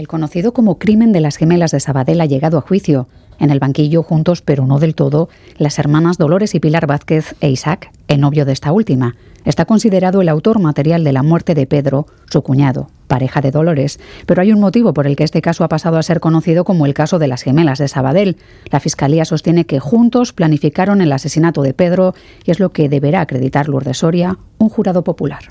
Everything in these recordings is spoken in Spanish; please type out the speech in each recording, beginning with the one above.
El conocido como crimen de las gemelas de Sabadell ha llegado a juicio. En el banquillo, juntos pero no del todo, las hermanas Dolores y Pilar Vázquez e Isaac, el novio de esta última. Está considerado el autor material de la muerte de Pedro, su cuñado, pareja de Dolores, pero hay un motivo por el que este caso ha pasado a ser conocido como el caso de las gemelas de Sabadell. La Fiscalía sostiene que juntos planificaron el asesinato de Pedro y es lo que deberá acreditar Lourdes Soria, un jurado popular.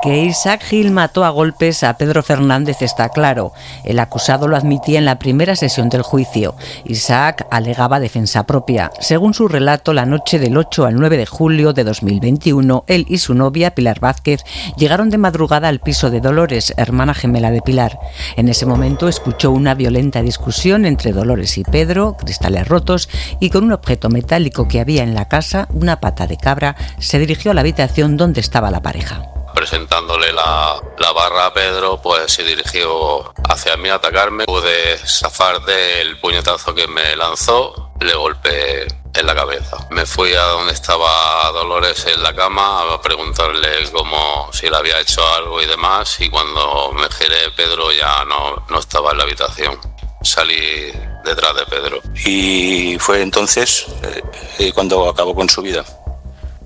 Que Isaac Gil mató a golpes a Pedro Fernández está claro. El acusado lo admitía en la primera sesión del juicio. Isaac alegaba defensa propia. Según su relato, la noche del 8 al 9 de julio de 2021, él y su novia, Pilar Vázquez, llegaron de madrugada al piso de Dolores, hermana gemela de Pilar. En ese momento escuchó una violenta discusión entre Dolores y Pedro, cristales rotos, y con un objeto metálico que había en la casa, una pata de cabra, se dirigió a la habitación donde estaba la pareja presentándole la, barra a Pedro, pues se dirigió hacia mí a atacarme. Pude zafar del puñetazo que me lanzó, le golpeé en la cabeza. Me fui a donde estaba Dolores en la cama a preguntarle como si le había hecho algo y demás y cuando me giré Pedro ya no, no estaba en la habitación. Salí detrás de Pedro. Y fue entonces eh, eh, cuando acabó con su vida.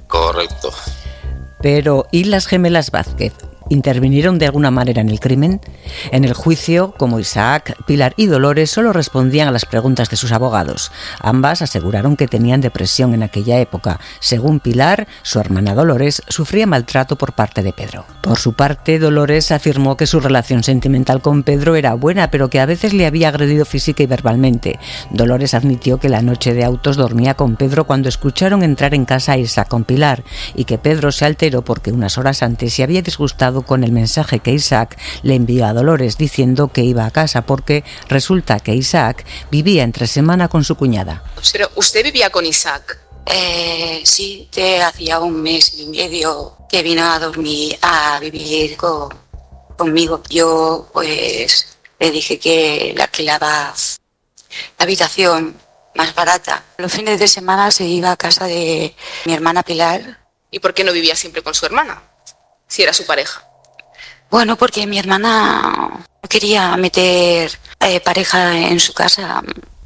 Correcto. Pero ¿y las gemelas Vázquez? Intervinieron de alguna manera en el crimen? En el juicio, como Isaac, Pilar y Dolores solo respondían a las preguntas de sus abogados. Ambas aseguraron que tenían depresión en aquella época. Según Pilar, su hermana Dolores sufría maltrato por parte de Pedro. Por su parte, Dolores afirmó que su relación sentimental con Pedro era buena, pero que a veces le había agredido física y verbalmente. Dolores admitió que la noche de autos dormía con Pedro cuando escucharon entrar en casa a Isaac con Pilar y que Pedro se alteró porque unas horas antes se había disgustado con el mensaje que Isaac le envió a Dolores diciendo que iba a casa porque resulta que Isaac vivía entre semana con su cuñada. Pero usted vivía con Isaac. Eh, sí, te hacía un mes y medio que vino a dormir, a vivir conmigo. Yo pues le dije que le alquilaba la habitación más barata. Los fines de semana se iba a casa de mi hermana Pilar. ¿Y por qué no vivía siempre con su hermana? Si era su pareja. Bueno, porque mi hermana quería meter eh, pareja en su casa.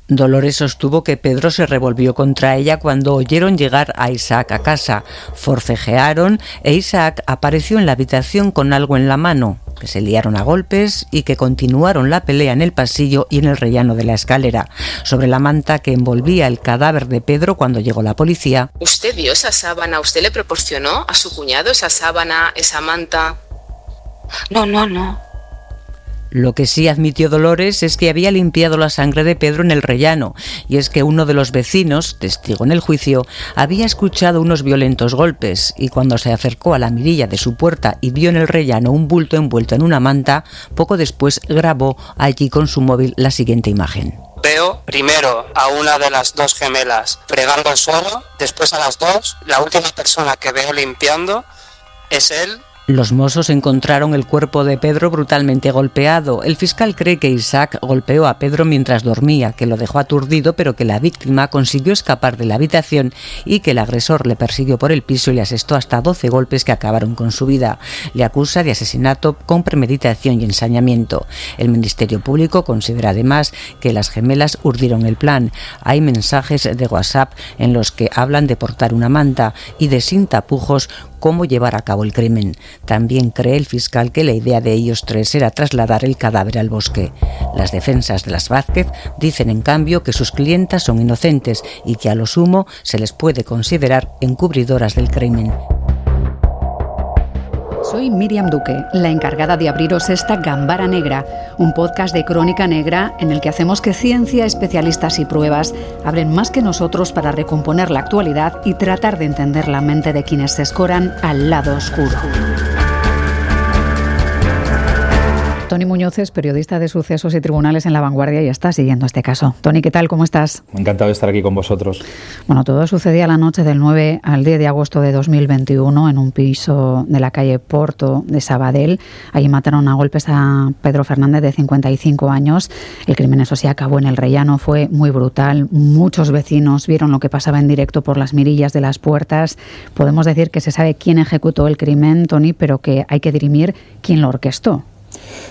Dolores sostuvo que Pedro se revolvió contra ella cuando oyeron llegar a Isaac a casa. Forcejearon e Isaac apareció en la habitación con algo en la mano, que se liaron a golpes y que continuaron la pelea en el pasillo y en el rellano de la escalera. Sobre la manta que envolvía el cadáver de Pedro cuando llegó la policía. ¿Usted vio esa sábana? ¿Usted le proporcionó a su cuñado esa sábana, esa manta? No, no, no. Lo que sí admitió Dolores es que había limpiado la sangre de Pedro en el rellano, y es que uno de los vecinos, testigo en el juicio, había escuchado unos violentos golpes, y cuando se acercó a la mirilla de su puerta y vio en el rellano un bulto envuelto en una manta, poco después grabó allí con su móvil la siguiente imagen. Veo primero a una de las dos gemelas fregando el suelo, después a las dos, la última persona que veo limpiando es él los mozos encontraron el cuerpo de Pedro brutalmente golpeado. El fiscal cree que Isaac golpeó a Pedro mientras dormía, que lo dejó aturdido, pero que la víctima consiguió escapar de la habitación y que el agresor le persiguió por el piso y le asestó hasta 12 golpes que acabaron con su vida. Le acusa de asesinato con premeditación y ensañamiento. El Ministerio Público considera además que las gemelas urdieron el plan. Hay mensajes de WhatsApp en los que hablan de portar una manta y de sin tapujos cómo llevar a cabo el crimen. También cree el fiscal que la idea de ellos tres era trasladar el cadáver al bosque. Las defensas de las Vázquez dicen en cambio que sus clientas son inocentes y que a lo sumo se les puede considerar encubridoras del crimen. Soy Miriam Duque, la encargada de abriros esta Gambara Negra, un podcast de crónica negra en el que hacemos que ciencia, especialistas y pruebas abren más que nosotros para recomponer la actualidad y tratar de entender la mente de quienes se escoran al lado oscuro. Tony Muñoz es periodista de sucesos y tribunales en La Vanguardia y está siguiendo este caso. Tony, ¿qué tal? ¿Cómo estás? Encantado de estar aquí con vosotros. Bueno, todo sucedía la noche del 9 al 10 de agosto de 2021 en un piso de la calle Porto de Sabadell. Allí mataron a golpes a Pedro Fernández de 55 años. El crimen, eso sí, acabó en el rellano. Fue muy brutal. Muchos vecinos vieron lo que pasaba en directo por las mirillas de las puertas. Podemos decir que se sabe quién ejecutó el crimen, Tony, pero que hay que dirimir quién lo orquestó.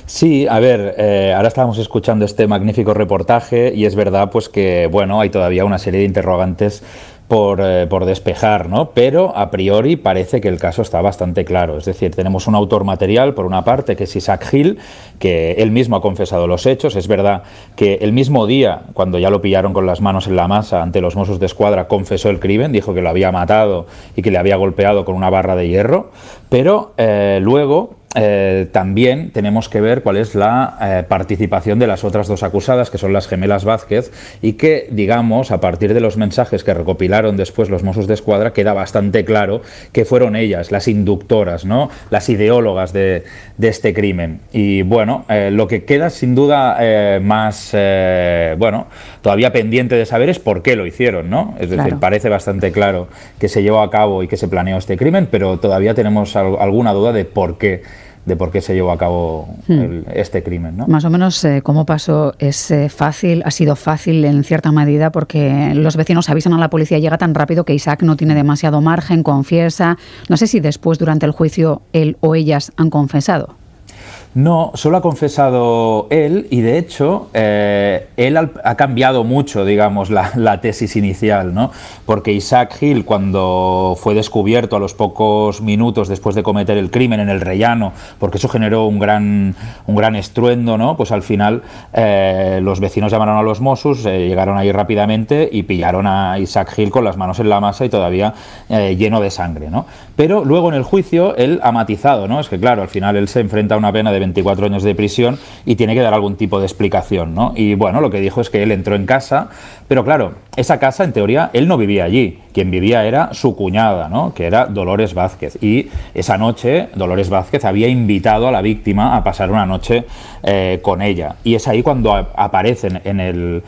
Sí, a ver, eh, ahora estábamos escuchando este magnífico reportaje y es verdad pues que, bueno, hay todavía una serie de interrogantes por, eh, por, despejar, ¿no? Pero a priori parece que el caso está bastante claro. Es decir, tenemos un autor material, por una parte, que es Isaac Hill, que él mismo ha confesado los hechos. Es verdad que el mismo día, cuando ya lo pillaron con las manos en la masa ante los Mossos de Escuadra, confesó el crimen, dijo que lo había matado y que le había golpeado con una barra de hierro, pero eh, luego eh, también tenemos que ver cuál es la eh, participación de las otras dos acusadas, que son las gemelas Vázquez, y que, digamos, a partir de los mensajes que recopilaron después los Mossos de Escuadra, queda bastante claro que fueron ellas las inductoras, ¿no? las ideólogas de, este crimen. Y bueno, eh, lo que queda sin duda más, bueno, todavía pendiente de saber es por qué lo hicieron, ¿no? Es decir, parece bastante claro que se llevó a cabo y que se planeó este crimen, pero todavía tenemos alguna duda de por qué de por qué se llevó a cabo hmm. este crimen. ¿no? Más o menos eh, cómo pasó, es eh, fácil, ha sido fácil en cierta medida porque los vecinos avisan a la policía, llega tan rápido que Isaac no tiene demasiado margen, confiesa. No sé si después durante el juicio él o ellas han confesado. No, solo ha confesado él y de hecho eh, él ha cambiado mucho, digamos, la, tesis inicial, ¿no? Porque Isaac Hill, cuando fue descubierto a los pocos minutos después de cometer el crimen en el rellano, porque eso generó un gran, un gran estruendo, ¿no? Pues al final eh, los vecinos llamaron a los Mossos, eh, llegaron ahí rápidamente y pillaron a Isaac Hill con las manos en la masa y todavía lleno de sangre, ¿no? Pero luego en el juicio él ha matizado, ¿no? Es que claro, al final él se enfrenta a una pena de 24 años de prisión y tiene que dar algún tipo de explicación, ¿no? Y bueno, lo que dijo es que él entró en casa, pero claro, esa casa en teoría él no vivía allí, quien vivía era su cuñada, ¿no? Que era Dolores Vázquez. Y esa noche Dolores Vázquez había invitado a la víctima a pasar una noche eh, con ella. Y es ahí cuando aparecen en el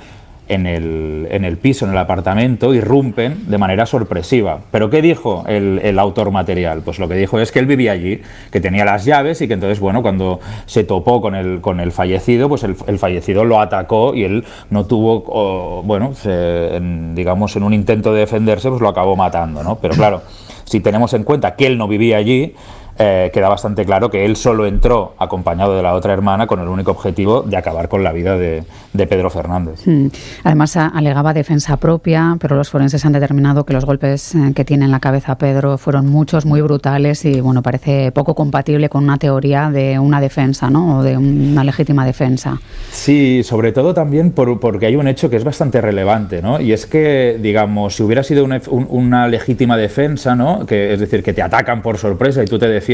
en el, en el piso, en el apartamento, irrumpen de manera sorpresiva. ¿Pero qué dijo el, el, autor material? Pues lo que dijo es que él vivía allí, que tenía las llaves y que entonces, bueno, cuando se topó con el, con el fallecido, pues el, el fallecido lo atacó y él no tuvo, bueno, digamos, en un intento de defenderse, pues lo acabó matando, ¿no? Pero claro, si tenemos en cuenta que él no vivía allí, eh, queda bastante claro que él solo entró acompañado de la otra hermana con el único objetivo de acabar con la vida de, Pedro Fernández. Hmm. Además, alegaba defensa propia, pero los forenses han determinado que los golpes eh, que tiene en la cabeza Pedro fueron muchos, muy brutales y, bueno, parece poco compatible con una teoría de una defensa, ¿no? O de una legítima defensa. Sí, sobre todo también porque hay un hecho que es bastante relevante, ¿no? Y es que, digamos, si hubiera sido una, una legítima defensa, ¿no? Que, es decir, que te atacan por sorpresa y tú te defiendes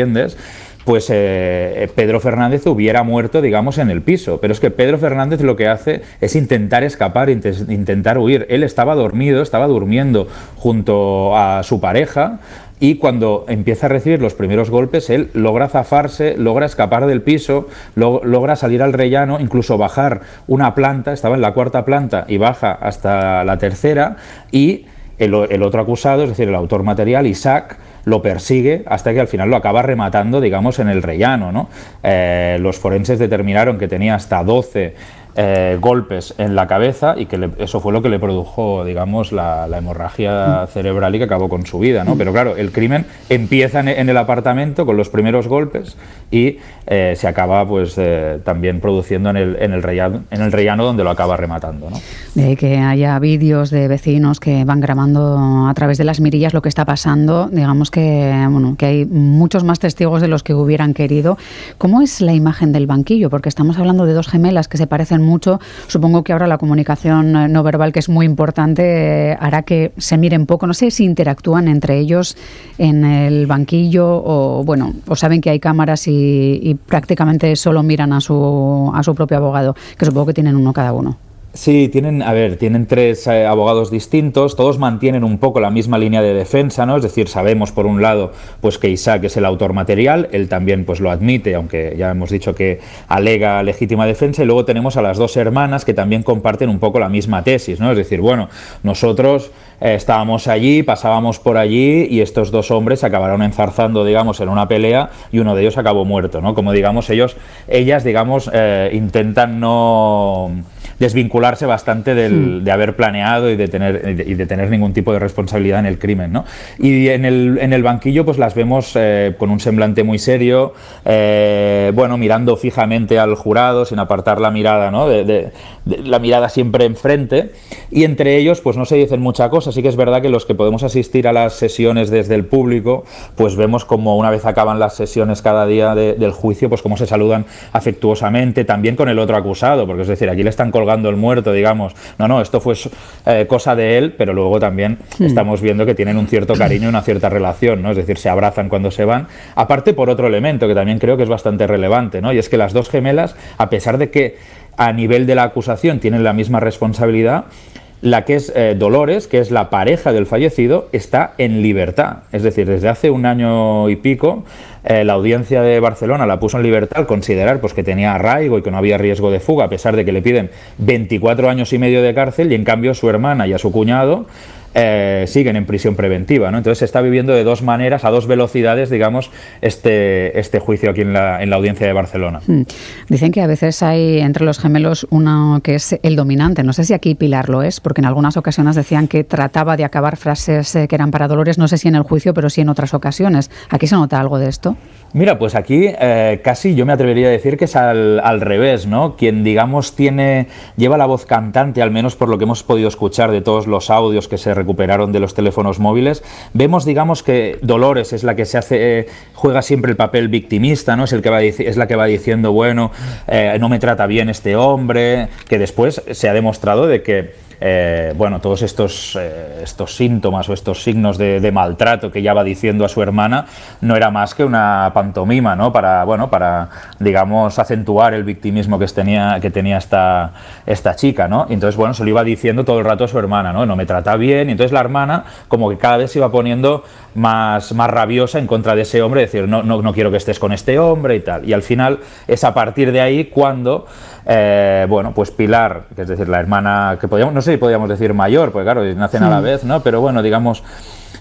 pues eh, Pedro Fernández hubiera muerto, digamos, en el piso. Pero es que Pedro Fernández lo que hace es intentar escapar, intentar huir. Él estaba dormido, estaba durmiendo junto a su pareja y cuando empieza a recibir los primeros golpes, él logra zafarse, logra escapar del piso, logra salir al rellano, incluso bajar una planta, estaba en la cuarta planta y baja hasta la tercera y el otro acusado, es decir, el autor material, Isaac, lo persigue hasta que al final lo acaba rematando, digamos, en el rellano. ¿no? Eh, los forenses determinaron que tenía hasta 12 eh, golpes en la cabeza y que eso fue lo que le produjo, digamos, la, hemorragia cerebral y que acabó con su vida, ¿no? Pero claro, el crimen empieza en, el apartamento con los primeros golpes y eh, se acaba, pues, eh, también produciendo en el, en el, rellano, en el rellano donde lo acaba rematando, ¿no? De que haya vídeos de vecinos que van grabando a través de las mirillas lo que está pasando, digamos que, bueno, que hay muchos más testigos de los que hubieran querido. ¿Cómo es la imagen del banquillo? Porque estamos hablando de dos gemelas que se parecen mucho. Supongo que ahora la comunicación eh, no verbal, que es muy importante, eh, hará que se miren poco. No sé si interactúan entre ellos en el banquillo o, bueno, o saben que hay cámaras y, prácticamente solo miran a su, a su propio abogado, que supongo que tienen uno cada uno. Sí, tienen, a ver, tienen tres eh, abogados distintos, todos mantienen un poco la misma línea de defensa, ¿no? Es decir, sabemos por un lado, pues que Isaac es el autor material, él también pues lo admite, aunque ya hemos dicho que alega legítima defensa, y luego tenemos a las dos hermanas que también comparten un poco la misma tesis, ¿no? Es decir, bueno, nosotros eh, estábamos allí, pasábamos por allí y estos dos hombres acabaron enzarzando, digamos, en una pelea y uno de ellos acabó muerto, ¿no? Como digamos, ellos, ellas, digamos, eh, intentan no desvincularse bastante del, hmm. de haber planeado y de tener y de tener ningún tipo de responsabilidad en el crimen, ¿no? Y en el, en el banquillo, pues las vemos eh, con un semblante muy serio, eh, bueno, mirando fijamente al jurado, sin apartar la mirada, ¿no? De, la mirada siempre enfrente. Y entre ellos, pues no se dicen mucha cosa. Sí que es verdad que los que podemos asistir a las sesiones desde el público, pues vemos como una vez acaban las sesiones cada día del juicio, pues cómo se saludan afectuosamente, también con el otro acusado, porque es decir, aquí le están colgando el muerto, digamos. No, no, esto fue eh, cosa de él, pero luego también hmm. estamos viendo que tienen un cierto cariño y una cierta relación, ¿no? Es decir, se abrazan cuando se van. Aparte por otro elemento que también creo que es bastante relevante, ¿no? Y es que las dos gemelas, a pesar de que a nivel de la acusación tienen la misma responsabilidad, la que es eh, Dolores, que es la pareja del fallecido, está en libertad. Es decir, desde hace un año y pico, eh, la audiencia de Barcelona la puso en libertad al considerar pues, que tenía arraigo y que no había riesgo de fuga, a pesar de que le piden 24 años y medio de cárcel, y en cambio su hermana y a su cuñado eh, siguen en prisión preventiva. ¿no? Entonces se está viviendo de dos maneras, a dos velocidades, digamos, este, este juicio aquí en la, en la audiencia de Barcelona. Hmm. Dicen que a veces hay entre los gemelos uno que es el dominante. No sé si aquí Pilar lo es, porque en algunas ocasiones decían que trataba de acabar frases eh, que eran para Dolores, no sé si en el juicio, pero sí en otras ocasiones. ¿Aquí se nota algo de esto? Mira, pues aquí eh, casi yo me atrevería a decir que es al, al, revés, ¿no? Quien, digamos, tiene, lleva la voz cantante, al menos por lo que hemos podido escuchar de todos los audios que se recuperaron de los teléfonos móviles, vemos, digamos, que Dolores es la que se hace, eh, juega siempre el papel victimista, ¿no? Es, el que va, es la que va diciendo, bueno, eh, no me trata bien este hombre, que después se ha demostrado de que eh, bueno, todos estos, eh, estos síntomas o estos signos de, maltrato que ya va diciendo a su hermana no era más que una pantomima, ¿no? Para, bueno, para digamos, acentuar el victimismo que tenía, que tenía esta, esta chica, ¿no? Y entonces, bueno, se lo iba diciendo todo el rato a su hermana, ¿no? No me trata bien, y entonces la hermana como que cada vez se iba poniendo más, más rabiosa en contra de ese hombre, decir, no, no, no quiero que estés con este hombre y tal. Y al final es a partir de ahí cuando eh, bueno, pues Pilar, que es decir, la hermana, que podíamos, no sé si podíamos decir mayor, porque claro, nacen a la vez, ¿no? Pero bueno, digamos,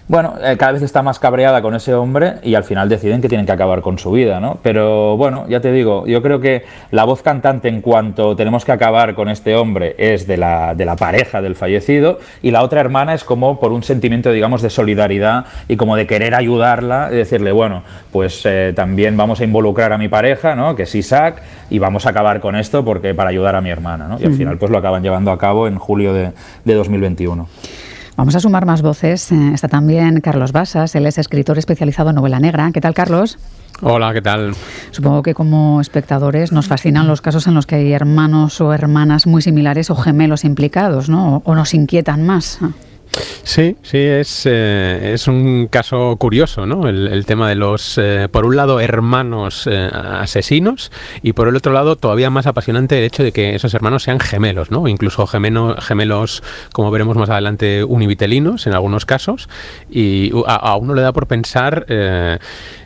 bueno, eh, cada vez está más cabreada con ese hombre y al final deciden que tienen que acabar con su vida, ¿no? Pero bueno, ya te digo, yo creo que la voz cantante en cuanto tenemos que acabar con este hombre es de la, de la pareja del fallecido y la otra hermana es como por un sentimiento, digamos, de solidaridad y como de querer ayudarla y decirle, bueno, pues eh, también vamos a involucrar a mi pareja, ¿no? Que es Isaac y vamos a acabar con esto porque para ayudar a mi hermana, ¿no? Y al final pues lo acaban llevando a cabo en julio de, de 2021. Vamos a sumar más voces. Eh, está también Carlos Basas, él es escritor especializado en novela negra. ¿Qué tal, Carlos? Hola, ¿qué tal? Supongo que como espectadores nos fascinan los casos en los que hay hermanos o hermanas muy similares o gemelos implicados, ¿no? O nos inquietan más. Sí, sí, es, eh, es un caso curioso, ¿no? El, tema de los, eh, por un lado, hermanos eh, asesinos y por el otro lado, todavía más apasionante el hecho de que esos hermanos sean gemelos, ¿no? Incluso gemelos, como veremos más adelante, univitelinos en algunos casos. Y a, uno le da por pensar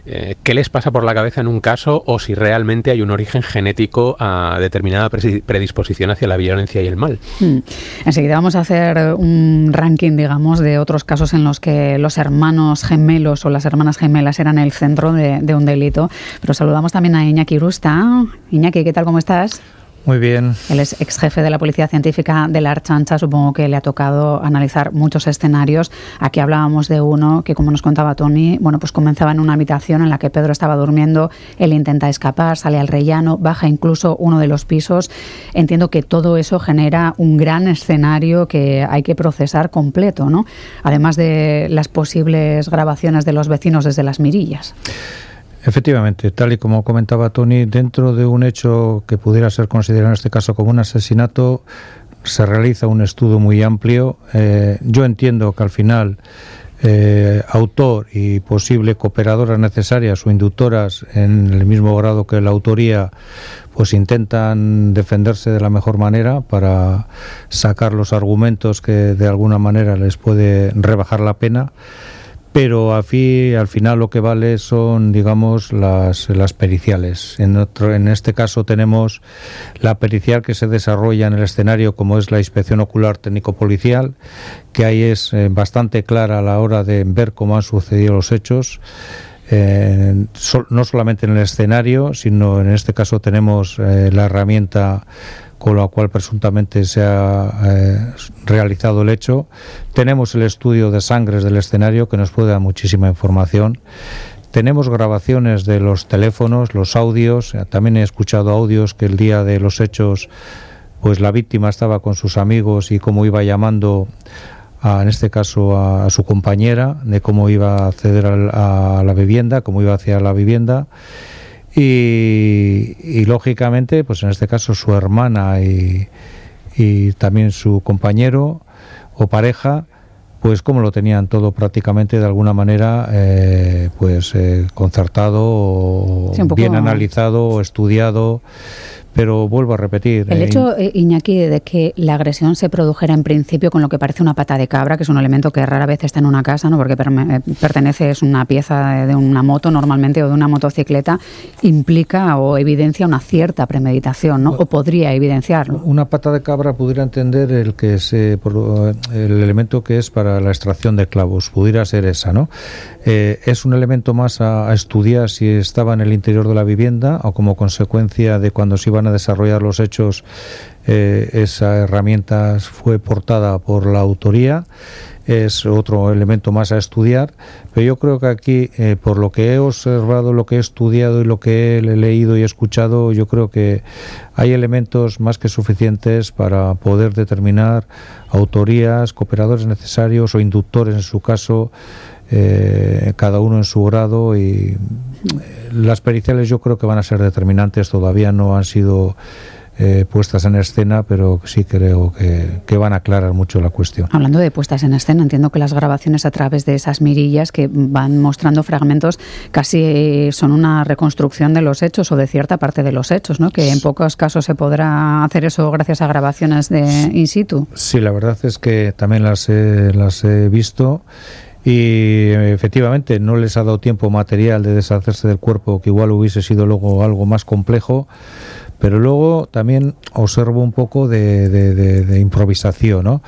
eh, qué les pasa por la cabeza en un caso o si realmente hay un origen genético a determinada predisposición hacia la violencia y el mal. Hmm. Enseguida vamos a hacer un ranking, digamos, de otros casos en los que los hermanos gemelos o las hermanas gemelas eran el centro de, de un delito. Pero saludamos también a Iñaki Rusta. Iñaki, ¿qué tal? ¿Cómo estás? Muy bien. Él es ex jefe de la Policía Científica de la Archancha. Supongo que le ha tocado analizar muchos escenarios. Aquí hablábamos de uno que, como nos contaba Tony, bueno, pues comenzaba en una habitación en la que Pedro estaba durmiendo. Él intenta escapar, sale al rellano, baja incluso uno de los pisos. Entiendo que todo eso genera un gran escenario que hay que procesar completo, ¿no? Además de las posibles grabaciones de los vecinos desde las mirillas. Efectivamente, tal y como comentaba Tony, dentro de un hecho que pudiera ser considerado en este caso como un asesinato, se realiza un estudio muy amplio. Eh, yo entiendo que al final eh, autor y posible cooperadoras necesarias o inductoras en el mismo grado que la autoría, pues intentan defenderse de la mejor manera para sacar los argumentos que de alguna manera les puede rebajar la pena pero al, al final lo que vale son, digamos, las, las periciales. En, otro, en este caso tenemos la pericial que se desarrolla en el escenario, como es la inspección ocular técnico-policial, que ahí es eh, bastante clara a la hora de ver cómo han sucedido los hechos. Eh, no solamente en el escenario, sino en este caso tenemos eh, la herramienta con la cual presuntamente se ha eh, realizado el hecho. Tenemos el estudio de sangres del escenario que nos puede dar muchísima información. Tenemos grabaciones de los teléfonos, los audios. También he escuchado audios que el día de los hechos, pues la víctima estaba con sus amigos y cómo iba llamando, en este caso a, su compañera, de cómo iba a acceder a, a la vivienda, cómo iba hacia la vivienda. Y, lógicamente, pues en este caso su hermana y, también su compañero o pareja, pues como lo tenían todo prácticamente de alguna manera, eh, pues eh, concertado, bien analizado, estudiado pero vuelvo a repetir. El eh, hecho, eh, Iñaki, de que la agresión se produjera en principio con lo que parece una pata de cabra, que es un elemento que rara vez está en una casa, ¿no? porque eh, pertenece, es una pieza de una moto normalmente o de una motocicleta, implica o evidencia una cierta premeditación, ¿no? o podría evidenciarlo. Una pata de cabra pudiera entender el que se, el elemento que es para la extracción de clavos, pudiera ser esa, ¿no? es un elemento más a, a estudiar si estaba en el interior de la vivienda o como consecuencia de cuando se iban a desarrollar los hechos, eh, esa herramienta fue portada por la autoría es otro elemento más a estudiar, pero yo creo que aquí, eh, por lo que he observado, lo que he estudiado y lo que he leído y escuchado, yo creo que hay elementos más que suficientes para poder determinar autorías, cooperadores necesarios o inductores en su caso, eh, cada uno en su grado y las periciales yo creo que van a ser determinantes, todavía no han sido eh, puestas en escena, pero sí creo que, van a aclarar mucho la cuestión. Hablando de puestas en escena, entiendo que las grabaciones a través de esas mirillas que van mostrando fragmentos casi son una reconstrucción de los hechos o de cierta parte de los hechos, ¿no? que en pocos casos se podrá hacer eso gracias a grabaciones de in situ. Sí, la verdad es que también las las he visto y efectivamente no les ha dado tiempo material de deshacerse del cuerpo, que igual hubiese sido luego algo más complejo, pero luego también observo un poco de, improvisación, ¿no?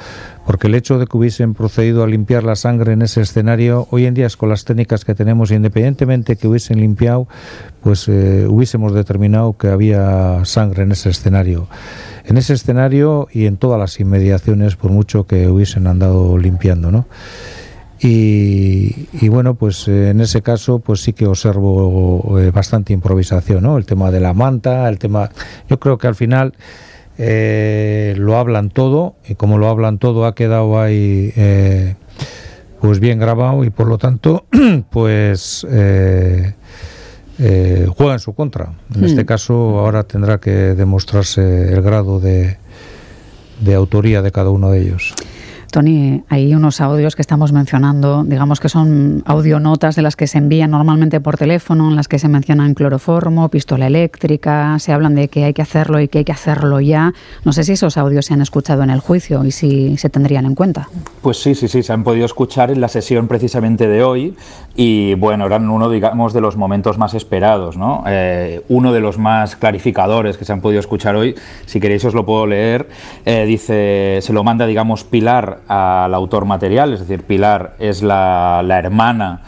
Porque el hecho de que hubiesen procedido a limpiar la sangre en ese escenario, hoy en día es con las técnicas que tenemos, independientemente que hubiesen limpiado, pues eh, hubiésemos determinado que había sangre en ese escenario. En ese escenario y en todas las inmediaciones, por mucho que hubiesen andado limpiando, ¿no? Y, bueno, pues eh, en ese caso, pues sí que observo eh, bastante improvisación, ¿no? El tema de la manta, el tema. Yo creo que al final eh, lo hablan todo y como lo hablan todo ha quedado ahí, pues bien grabado y por lo tanto, pues juega en su contra. En este mm. caso, ahora tendrá que demostrarse el grado de, de autoría de cada uno de ellos. Tony, hay unos audios que estamos mencionando, digamos que son audionotas de las que se envían normalmente por teléfono, en las que se mencionan cloroformo, pistola eléctrica, se hablan de que hay que hacerlo y que hay que hacerlo ya. No sé si esos audios se han escuchado en el juicio y si se tendrían en cuenta. Pues sí, sí, sí, se han podido escuchar en la sesión precisamente de hoy y bueno, eran uno, digamos, de los momentos más esperados, ¿no? Eh, uno de los más clarificadores que se han podido escuchar hoy, si queréis os lo puedo leer, eh, dice, se lo manda, digamos, Pilar al autor material, es decir, Pilar es la, la hermana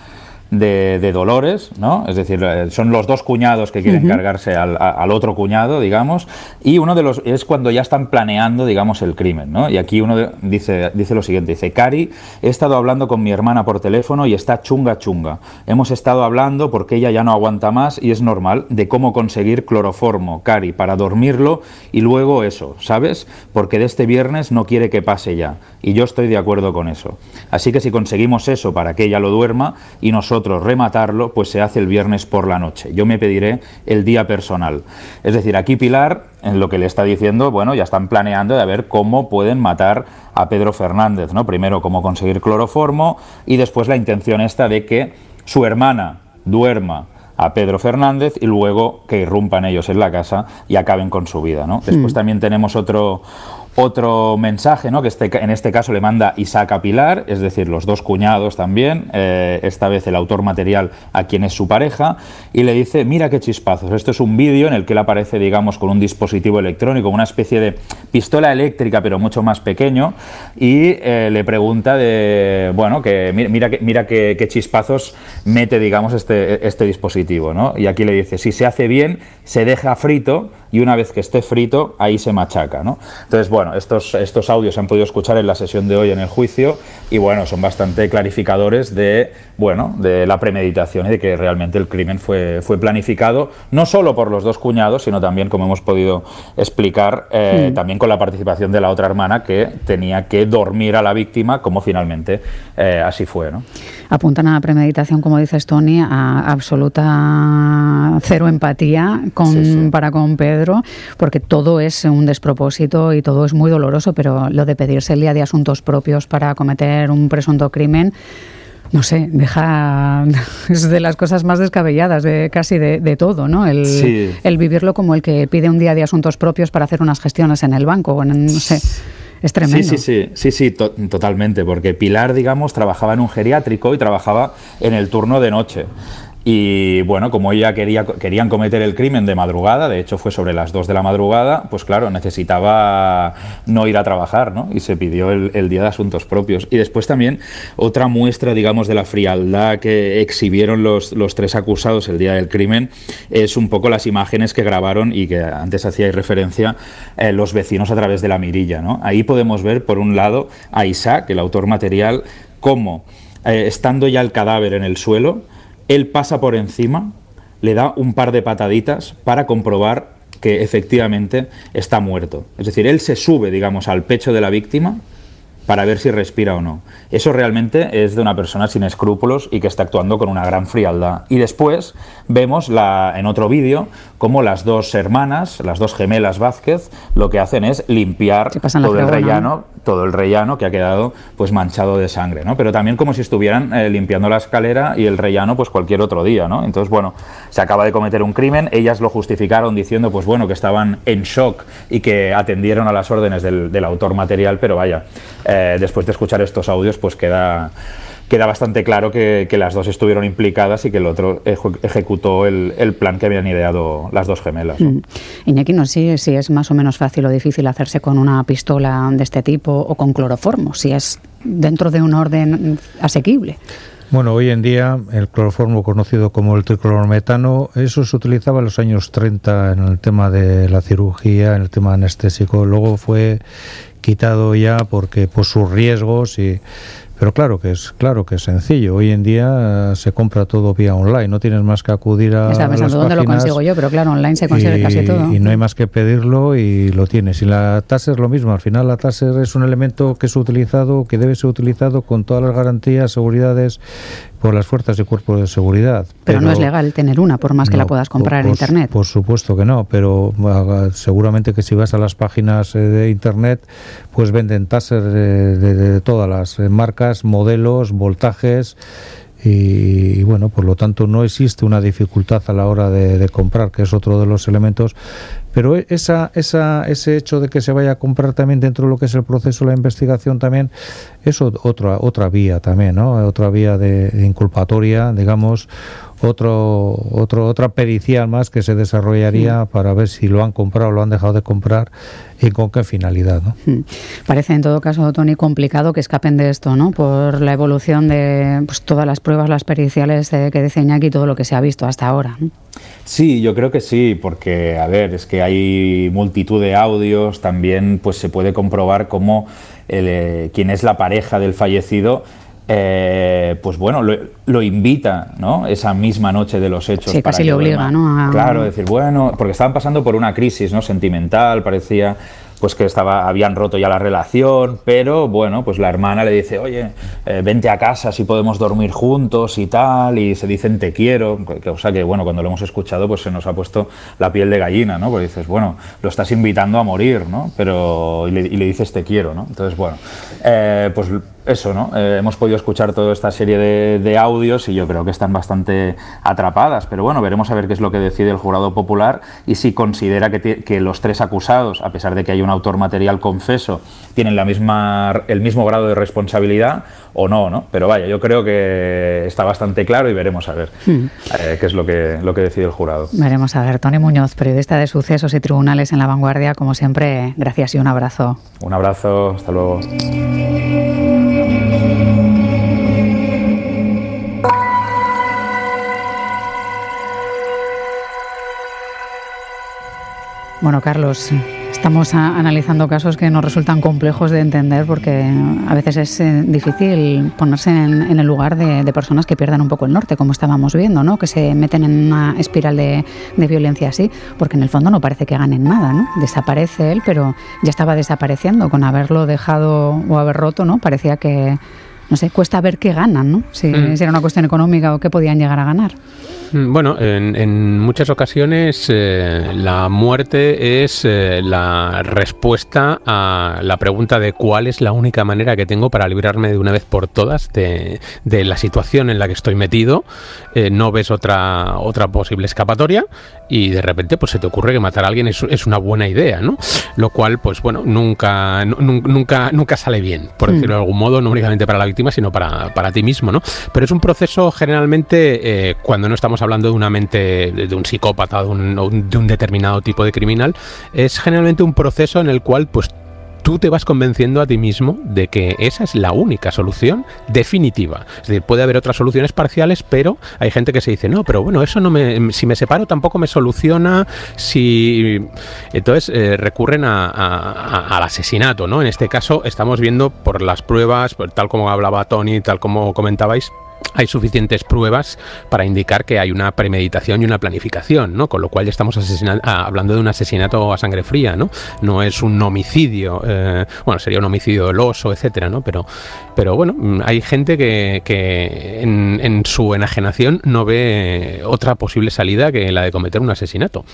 de, Dolores, ¿no? Es decir, eh, son los dos cuñados que quieren cargarse al, otro cuñado, digamos, y uno de los es cuando ya están planeando, digamos, el crimen, ¿no? Y aquí uno dice, dice lo siguiente, dice, Cari, he estado hablando con mi hermana por teléfono y está chunga chunga. Hemos estado hablando porque ella ya no aguanta más y es normal de cómo conseguir cloroformo, Cari, para dormirlo y luego eso, ¿sabes? Porque de este viernes no quiere que pase ya. Y yo estoy de acuerdo con eso. Así que si conseguimos eso para que ella lo duerma y nosotros rematarlo, pues se hace el viernes por la noche. Yo me pediré el día personal. Es decir, aquí Pilar, en lo que le está diciendo, bueno, ya están planeando de ver cómo pueden matar a Pedro Fernández, ¿no? Primero cómo conseguir cloroformo y después la intención esta de que su hermana duerma a Pedro Fernández y luego que irrumpan ellos en la casa y acaben con su vida. ¿no? Después mm. también tenemos otro, otro mensaje, ¿no? que este, en este caso le manda Isaac a Pilar, es decir, los dos cuñados también, eh, esta vez el autor material a quien es su pareja, y le dice, mira qué chispazos, esto es un vídeo en el que él aparece, digamos, con un dispositivo electrónico, una especie de pistola eléctrica, pero mucho más pequeño, y eh, le pregunta bueno, que mira, mira qué, qué, chispazos mete, digamos, este, este dispositivo, ¿no? Y aquí le dice, si se hace bien, se deja frito, y una vez que esté frito, ahí se machaca. ¿no? Entonces, bueno, estos, estos audios se han podido escuchar en la sesión de hoy en el juicio y bueno, son bastante clarificadores de, bueno, de la premeditación y de que realmente el crimen fue, fue planificado, no solo por los dos cuñados, sino también, como hemos podido explicar, eh, también con la participación de la otra hermana que tenía que dormir a la víctima, como finalmente eh, así fue. ¿no? Apuntan a la premeditación, como dices Tony, a absoluta cero empatía con, para con Pedro, porque todo es un despropósito y todo es muy doloroso, pero lo de pedirse el día de asuntos propios para cometer un presunto crimen, no sé, deja es de las cosas más descabelladas de casi de, todo, ¿no? El, el, vivirlo como el que pide un día de asuntos propios para hacer unas gestiones en el banco, o en, no sé. Es tremendo. Sí, sí, sí, sí, sí totalmente, porque Pilar, digamos, trabajaba en un geriátrico y trabajaba en el turno de noche. Y bueno, como ella quería, querían cometer el crimen de madrugada, de hecho fue sobre las 2 de la madrugada, pues claro, necesitaba no ir a trabajar, ¿no? Y se pidió el, día de asuntos propios. Y después también otra muestra, digamos, de la frialdad que exhibieron los, los tres acusados el día del crimen es un poco las imágenes que grabaron y que antes hacíais referencia eh, los vecinos a través de la mirilla, ¿no? Ahí podemos ver, por un lado, a Isaac, el autor material, cómo, eh, estando ya el cadáver en el suelo, él pasa por encima, le da un par de pataditas para comprobar que efectivamente está muerto. Es decir, él se sube, digamos, al pecho de la víctima para ver si respira o no. Eso realmente es de una persona sin escrúpulos y que está actuando con una gran frialdad. Y después vemos la, en otro vídeo cómo las dos hermanas, las dos gemelas Vázquez, lo que hacen es limpiar todo el rellano, todo el rellano que ha quedado pues manchado de sangre, ¿no? Pero también como si estuvieran eh, limpiando la escalera y el rellano pues cualquier otro día, ¿no? Entonces, bueno, se acaba de cometer un crimen, ellas lo justificaron diciendo pues bueno, que estaban en shock y que atendieron a las órdenes del, autor material, pero vaya, eh, después de escuchar estos audios pues queda queda bastante claro que, las dos estuvieron implicadas y que el otro ejecutó el, plan que habían ideado las dos gemelas. ¿no? Mm. Iñaki, no sé si es más o menos fácil o difícil hacerse con una pistola de este tipo o con cloroformo, si es dentro de un orden asequible. Bueno, hoy en día el cloroformo conocido como el triclorometano, eso se utilizaba en los años 30 en el tema de la cirugía, en el tema anestésico. Luego fue quitado ya porque por sus riesgos y pero claro que es claro que es sencillo. Hoy en día eh, se compra todo vía online. No tienes más que acudir a. Estaba pensando dónde lo consigo yo, pero claro, online se consigue casi todo. Y no hay más que pedirlo y lo tienes. Y la tasa es lo mismo. Al final la tasa es un elemento que es utilizado, que debe ser utilizado con todas las garantías, seguridades por las fuerzas y cuerpos de seguridad. Pero, no es legal tener una, por más que la puedas comprar en Internet. Por supuesto que no, pero seguramente que si vas a las páginas eh, de Internet, pues venden taser de, todas las eh, marcas, modelos, voltajes. Y, bueno, por lo tanto no existe una dificultad a la hora de, comprar, que es otro de los elementos pero esa, esa, ese hecho de que se vaya a comprar también dentro de lo que es el proceso de la investigación también es otra, otra vía también, ¿no? Otra vía de, inculpatoria, digamos, otro, otro, otra pericial más que se desarrollaría para ver si lo han comprado o lo han dejado de comprar y con qué finalidad. ¿no? Parece en todo caso, Tony, complicado que escapen de esto, ¿no? Por la evolución de pues, todas las pruebas, las periciales eh, que dice Iñaki y todo lo que se ha visto hasta ahora. Sí, yo creo que sí, porque, a ver, es que hay multitud de audios, también pues se puede comprobar cómo eh, quien es la pareja del fallecido eh, pues bueno, lo, invita, ¿no? Esa misma noche de los hechos. Sí, casi le obliga, ¿no? Claro, decir, bueno, porque estaban pasando por una crisis, ¿no? Sentimental, parecía pues que estaba, habían roto ya la relación, pero bueno, pues la hermana le dice, oye, eh, vente a casa si podemos dormir juntos y tal, y se dicen te quiero, o sea que bueno, cuando lo hemos escuchado pues se nos ha puesto la piel de gallina, ¿no? Porque dices, bueno, lo estás invitando a morir, ¿no? Pero, y le, y le dices te quiero, ¿no? Entonces, bueno, eh, pues eso, ¿no? Eh, hemos podido escuchar toda esta serie de, audios y yo creo que están bastante atrapadas, pero bueno, veremos a ver qué es lo que decide el jurado popular y si considera que, que los tres acusados, a pesar de que hay un autor material confeso, tienen la misma, el mismo grado de responsabilidad o no, ¿no? Pero vaya, yo creo que está bastante claro y veremos a ver hmm. eh, qué es lo que, lo que decide el jurado. Veremos a ver. Tony Muñoz, periodista de sucesos y tribunales en La Vanguardia, como siempre, gracias y un abrazo. Un abrazo, hasta luego. Bueno, Carlos, estamos analizando casos que nos resultan complejos de entender porque a veces es eh, difícil ponerse en, el lugar de, personas que pierdan un poco el norte, como estábamos viendo, ¿no? que se meten en una espiral de, de, violencia así, porque en el fondo no parece que ganen nada. ¿no? Desaparece él, pero ya estaba desapareciendo. Con haberlo dejado o haber roto, ¿no? parecía que no sé, cuesta ver qué ganan, ¿no? Si, mm. era una cuestión económica o qué podían llegar a ganar. Mm, bueno, en, muchas ocasiones eh, la muerte es eh, la respuesta a la pregunta de cuál es la única manera que tengo para librarme de una vez por todas de, la situación en la que estoy metido. Eh, no ves otra, otra posible escapatoria y de repente pues se te ocurre que matar a alguien es, es una buena idea, ¿no? Lo cual, pues bueno, nunca, nunca, nunca sale bien, por mm. decirlo de algún modo, no únicamente para la víctima, sino para, para ti mismo, ¿no? Pero es un proceso generalmente, eh, cuando no estamos hablando de una mente, de un psicópata, de un, de un determinado tipo de criminal, es generalmente un proceso en el cual pues tú te vas convenciendo a ti mismo de que esa es la única solución definitiva. Es decir, puede haber otras soluciones parciales, pero hay gente que se dice, no, pero bueno, eso no me, si me separo tampoco me soluciona, si... Entonces eh, recurren al asesinato, ¿no? En este caso estamos viendo por las pruebas, tal como hablaba Tony, tal como comentabais, hay suficientes pruebas para indicar que hay una premeditación y una planificación, ¿no? Con lo cual ya estamos ah, hablando de un asesinato a sangre fría, ¿no? No es un homicidio, eh, bueno, sería un homicidio doloso, etcétera, ¿no? Pero, pero bueno, hay gente que, que en, en su enajenación no ve otra posible salida que la de cometer un asesinato.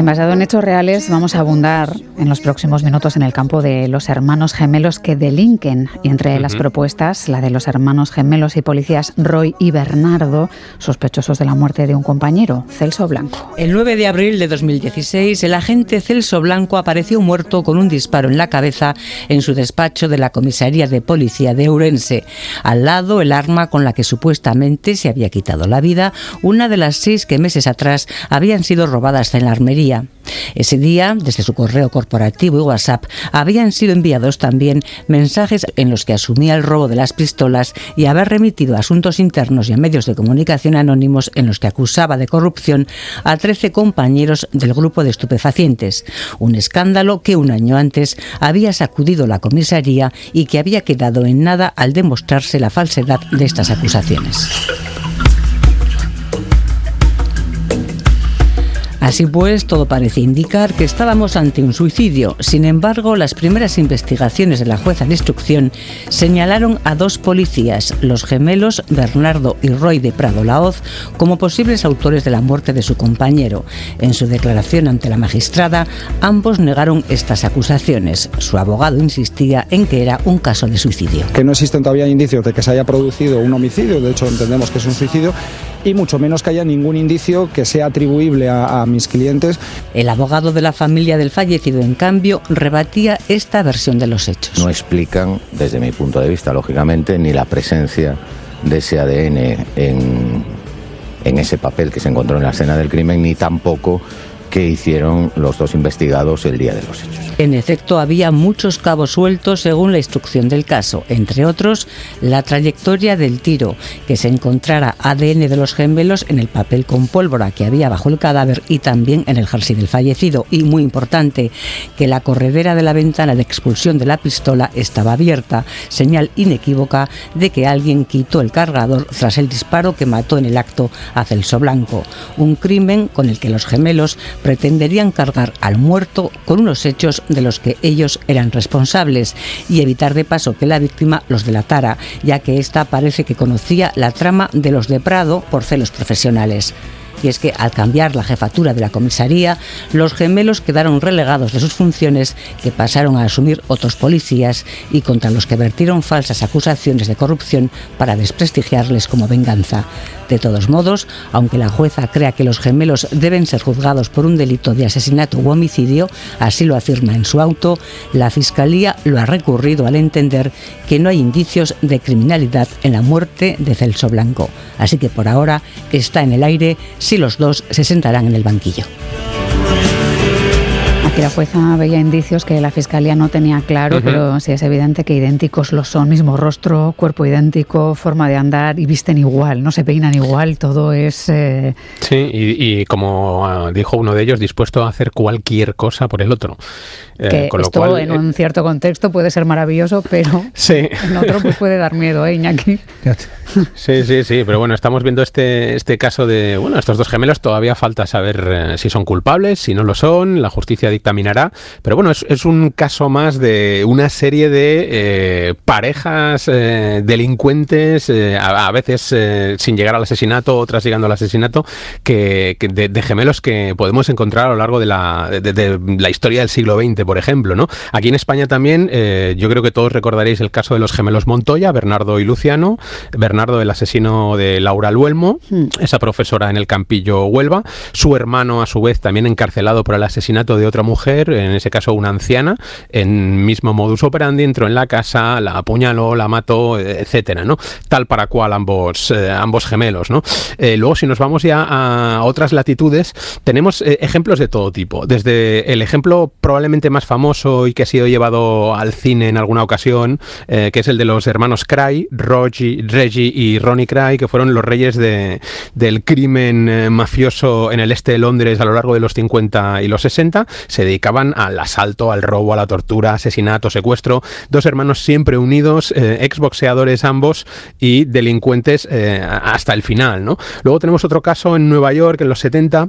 En basado en hechos reales, vamos a abundar en los próximos minutos en el campo de los hermanos gemelos que delinquen. Y entre las propuestas, la de los hermanos gemelos y policías Roy y Bernardo, sospechosos de la muerte de un compañero, Celso Blanco. El 9 de abril de 2016, el agente Celso Blanco apareció muerto con un disparo en la cabeza en su despacho de la comisaría de policía de Ourense. Al lado, el arma con la que supuestamente se había quitado la vida, una de las seis que meses atrás habían sido robadas en la armería ese día, desde su correo corporativo y WhatsApp, habían sido enviados también mensajes en los que asumía el robo de las pistolas y haber remitido asuntos internos y a medios de comunicación anónimos en los que acusaba de corrupción a 13 compañeros del grupo de estupefacientes. Un escándalo que un año antes había sacudido la comisaría y que había quedado en nada al demostrarse la falsedad de estas acusaciones. Así pues, todo parece indicar que estábamos ante un suicidio. Sin embargo, las primeras investigaciones de la jueza de instrucción señalaron a dos policías, los gemelos Bernardo y Roy de Prado Laoz, como posibles autores de la muerte de su compañero. En su declaración ante la magistrada, ambos negaron estas acusaciones. Su abogado insistía en que era un caso de suicidio. Que no existen todavía indicios de que se haya producido un homicidio, de hecho entendemos que es un suicidio, y mucho menos que haya ningún indicio que sea atribuible a, a mis clientes. El abogado de la familia del fallecido, en cambio, rebatía esta versión de los hechos. No explican, desde mi punto de vista, lógicamente, ni la presencia de ese ADN en, en ese papel que se encontró en la escena del crimen, ni tampoco que hicieron los dos investigados el día de los hechos. En efecto, había muchos cabos sueltos según la instrucción del caso, entre otros la trayectoria del tiro, que se encontrara ADN de los gemelos en el papel con pólvora que había bajo el cadáver y también en el jersey del fallecido. Y muy importante, que la corredera de la ventana de expulsión de la pistola estaba abierta, señal inequívoca de que alguien quitó el cargador tras el disparo que mató en el acto a Celso Blanco. Un crimen con el que los gemelos pretenderían cargar al muerto con unos hechos de los que ellos eran responsables y evitar de paso que la víctima los delatara, ya que ésta parece que conocía la trama de los de Prado por celos profesionales y es que al cambiar la jefatura de la comisaría, los gemelos quedaron relegados de sus funciones que pasaron a asumir otros policías y contra los que vertieron falsas acusaciones de corrupción para desprestigiarles como venganza. De todos modos, aunque la jueza crea que los gemelos deben ser juzgados por un delito de asesinato u homicidio, así lo afirma en su auto, la Fiscalía lo ha recurrido al entender que no hay indicios de criminalidad en la muerte de Celso Blanco. Así que por ahora está en el aire si los dos se sentarán en el banquillo. Aquí la jueza veía indicios que la fiscalía no tenía claro, pero sí es evidente que idénticos lo son, mismo rostro, cuerpo idéntico, forma de andar y visten igual, no se peinan igual, todo es... Eh, sí, y, como ah, dijo uno de ellos, dispuesto a hacer cualquier cosa por el otro. Eh, que esto en un cierto contexto puede ser maravilloso, pero en otro pues puede dar miedo, ¿eh, Iñaki? Sí, sí, sí, pero bueno, estamos viendo este, este caso de, bueno, estos dos gemelos, todavía falta saber eh, si son culpables, si no lo son, la justicia dictaminará, pero bueno, es, un caso más de una serie de eh, parejas delincuentes, a, veces sin llegar al asesinato, otras llegando al asesinato, que, de, gemelos que podemos encontrar a lo largo de la, de la historia del siglo XX por ejemplo, ¿no? Aquí en España también, eh, yo creo que todos recordaréis el caso de los gemelos Montoya, Bernardo y Luciano, Bernardo el asesino de Laura Luelmo, hmm. esa profesora en el Campillo Huelva, su hermano a su vez también encarcelado por el asesinato de mujer, en ese caso una anciana, en mismo modus operandi, entró en la casa, la apuñaló, la mató, etcétera, ¿no? Tal para cual ambos, eh, ambos gemelos, ¿no? Eh, luego, si nos vamos ya a otras latitudes, tenemos ejemplos de todo tipo, desde el ejemplo probablemente más famoso y que ha sido llevado al cine en alguna ocasión, eh, que es el de los hermanos Cry, Reggie y Ronnie Cry, que fueron los reyes de, del crimen eh, mafioso en el este de Londres a lo largo de los 50 y los 60. Se dedicaban al asalto, al robo, a la tortura, asesinato, secuestro. Dos hermanos siempre unidos, eh, exboxeadores ambos y delincuentes hasta el final. ¿no? Luego tenemos otro caso en Nueva York en los 70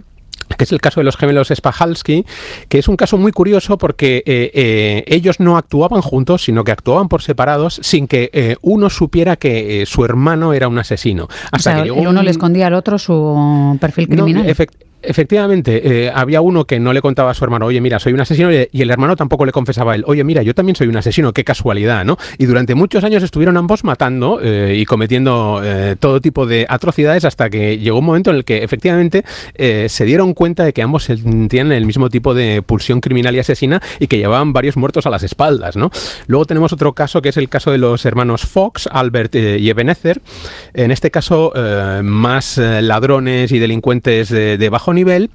que es el caso de los gemelos Spahalski, que es un caso muy curioso porque eh, eh, ellos no actuaban juntos, sino que actuaban por separados sin que eh, uno supiera que su hermano era un asesino. Hasta que el uno le escondía al otro su perfil criminal. Efectivamente, eh, había uno que no le contaba a su hermano, oye, mira, soy un asesino, y el hermano tampoco le confesaba a él, oye, mira, yo también soy un asesino, qué casualidad, ¿no? Y durante muchos años estuvieron ambos matando eh, y cometiendo eh, todo tipo de atrocidades hasta que llegó un momento en el que efectivamente se dieron cuenta de que ambos tienen el mismo tipo de pulsión criminal y asesina y que llevaban varios muertos a las espaldas, ¿no? Luego tenemos otro caso que es el caso de los hermanos Fox, Albert y Ebenezer, en este caso más ladrones y delincuentes de bajo nivel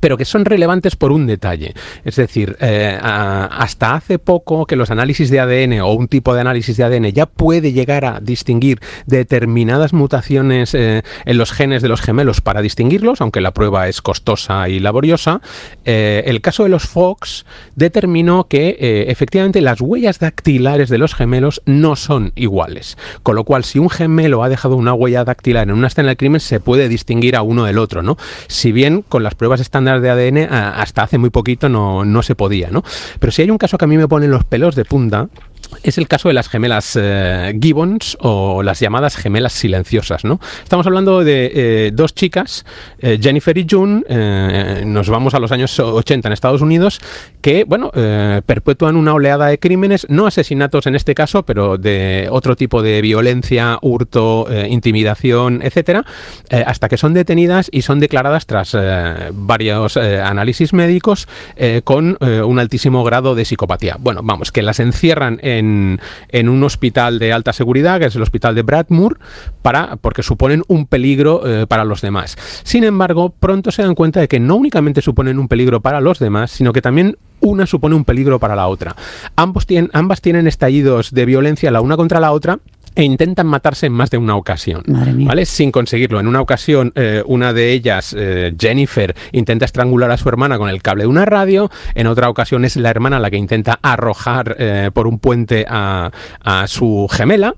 pero que son relevantes por un detalle. Es decir, eh, hasta hace poco que los análisis de ADN o un tipo de análisis de ADN ya puede llegar a distinguir determinadas mutaciones eh, en los genes de los gemelos para distinguirlos, aunque la prueba es costosa y laboriosa. Eh, el caso de los Fox determinó que efectivamente las huellas dactilares de los gemelos no son iguales. Con lo cual, si un gemelo ha dejado una huella dactilar en una escena del crimen, se puede distinguir a uno del otro, ¿no? Si bien con las pruebas de ADN hasta hace muy poquito no, no se podía, ¿no? Pero si hay un caso que a mí me pone los pelos de punta, es el caso de las gemelas eh, Gibbons o las llamadas gemelas silenciosas. ¿no? Estamos hablando de eh, dos chicas, eh, Jennifer y June, nos vamos a los años 80 en Estados Unidos, que bueno, perpetúan una oleada de crímenes, no asesinatos en este caso, pero de otro tipo de violencia, hurto, intimidación, etcétera, hasta que son detenidas y son declaradas tras varios análisis médicos con un altísimo grado de psicopatía. Bueno, vamos, que las encierran en, en, un hospital de alta seguridad, que es el hospital de Bradmoor, para, porque suponen un peligro eh, para los demás. Sin embargo, pronto se dan cuenta de que no únicamente suponen un peligro para los demás, sino que también una supone un peligro para la otra. Ambos tienen, ambas tienen estallidos de violencia la una contra la otra e intentan matarse en más de una ocasión, ¿vale? Sin conseguirlo. En una ocasión, eh, una de ellas, eh, Jennifer, intenta estrangular a su hermana con el cable de una radio. En otra ocasión es la hermana la que intenta arrojar eh, por un puente a, a su gemela,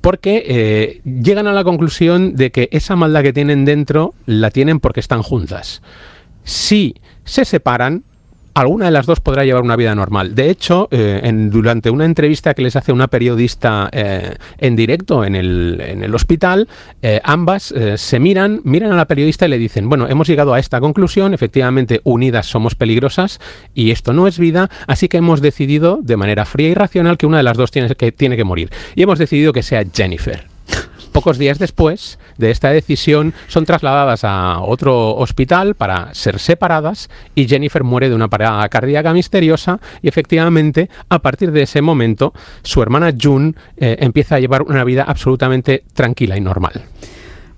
porque llegan a la conclusión de que esa maldad que tienen dentro la tienen porque están juntas. Si se separan, alguna de las dos podrá llevar una vida normal. De hecho, eh, en, durante una entrevista que les hace una periodista eh, en directo en el, en el hospital, eh, ambas se miran, miran a la periodista y le dicen, bueno, hemos llegado a esta conclusión, efectivamente unidas somos peligrosas y esto no es vida, así que hemos decidido de manera fría y racional que una de las dos tiene que, tiene que morir. Y hemos decidido que sea Jennifer. Pocos días después de esta decisión son trasladadas a otro hospital para ser separadas y Jennifer muere de una parada cardíaca misteriosa y efectivamente a partir de ese momento su hermana June eh, empieza a llevar una vida absolutamente tranquila y normal.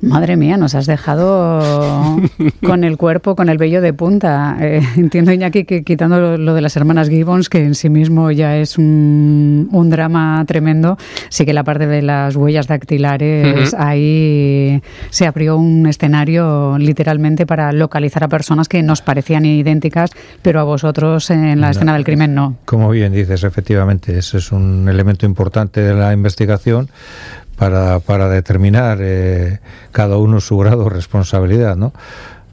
Madre mía, nos has dejado con el cuerpo, con el vello de punta. Eh, entiendo, Iñaki, que quitando lo de las hermanas Gibbons, que en sí mismo ya es un, drama tremendo, sí que la parte de las huellas dactilares, ahí se abrió un escenario literalmente para localizar a personas que nos parecían idénticas, pero a vosotros en la escena del crimen no. Como bien dices, efectivamente, ese es un elemento importante de la investigación para, para determinar eh, cada uno su grado de responsabilidad, ¿no?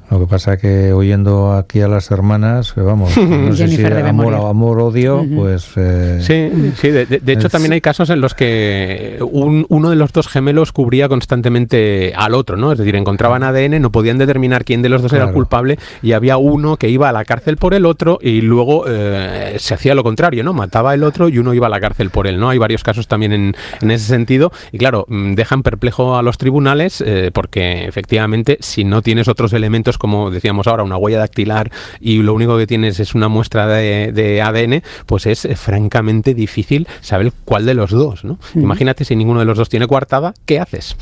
Lo que pasa que oyendo aquí a las hermanas, vamos, no sé si amor, amor odio, pues... Eh, sí, sí, de, hecho también hay casos en los que uno de los dos gemelos cubría constantemente al otro, ¿no? Es decir, encontraban ADN, no podían determinar quién de los dos era el culpable y había uno que iba a la cárcel por el otro y luego eh, se hacía lo contrario, ¿no? Mataba el otro y uno iba a la cárcel por él, ¿no? Hay varios casos también en, en ese sentido y claro, mm, dejan perplejo a los tribunales eh, porque efectivamente si no tienes otros elementos como decíamos ahora, una huella dactilar y lo único que tienes es una muestra de, ADN, pues es eh, francamente difícil saber cuál de los dos, ¿no? Imagínate si ninguno de los dos tiene coartada, ¿qué haces?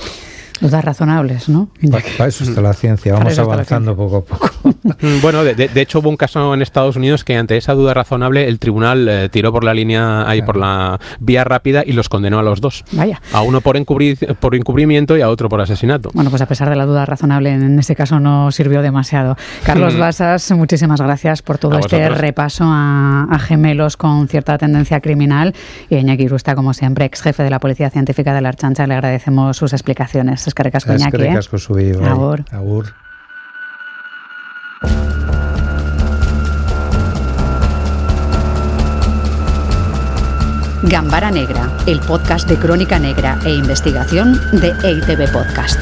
Dudas razonables, ¿no? Para, eso está la ciencia, vamos avanzando poco a poco. bueno, de, hecho hubo un caso en Estados Unidos que ante esa duda razonable el tribunal eh, tiró por la línea, ahí por la vía rápida y los condenó a los dos. Vaya. A uno por, encubrir, por encubrimiento y a otro por asesinato. Bueno, pues a pesar de la duda razonable, en este caso no sirvió demasiado. Carlos Basas, muchísimas gracias por todo este repaso a, gemelos con cierta tendencia criminal. Y Iñaki Rusta, como siempre, ex jefe de la Policía Científica de la Archancha, le agradecemos sus explicaciones eskerrik asko Iñaki. Eskerrik asko zubi, bai. Agur. Agur. Gambara Negra, el podcast de crónica negra e investigación de EITB Podcast.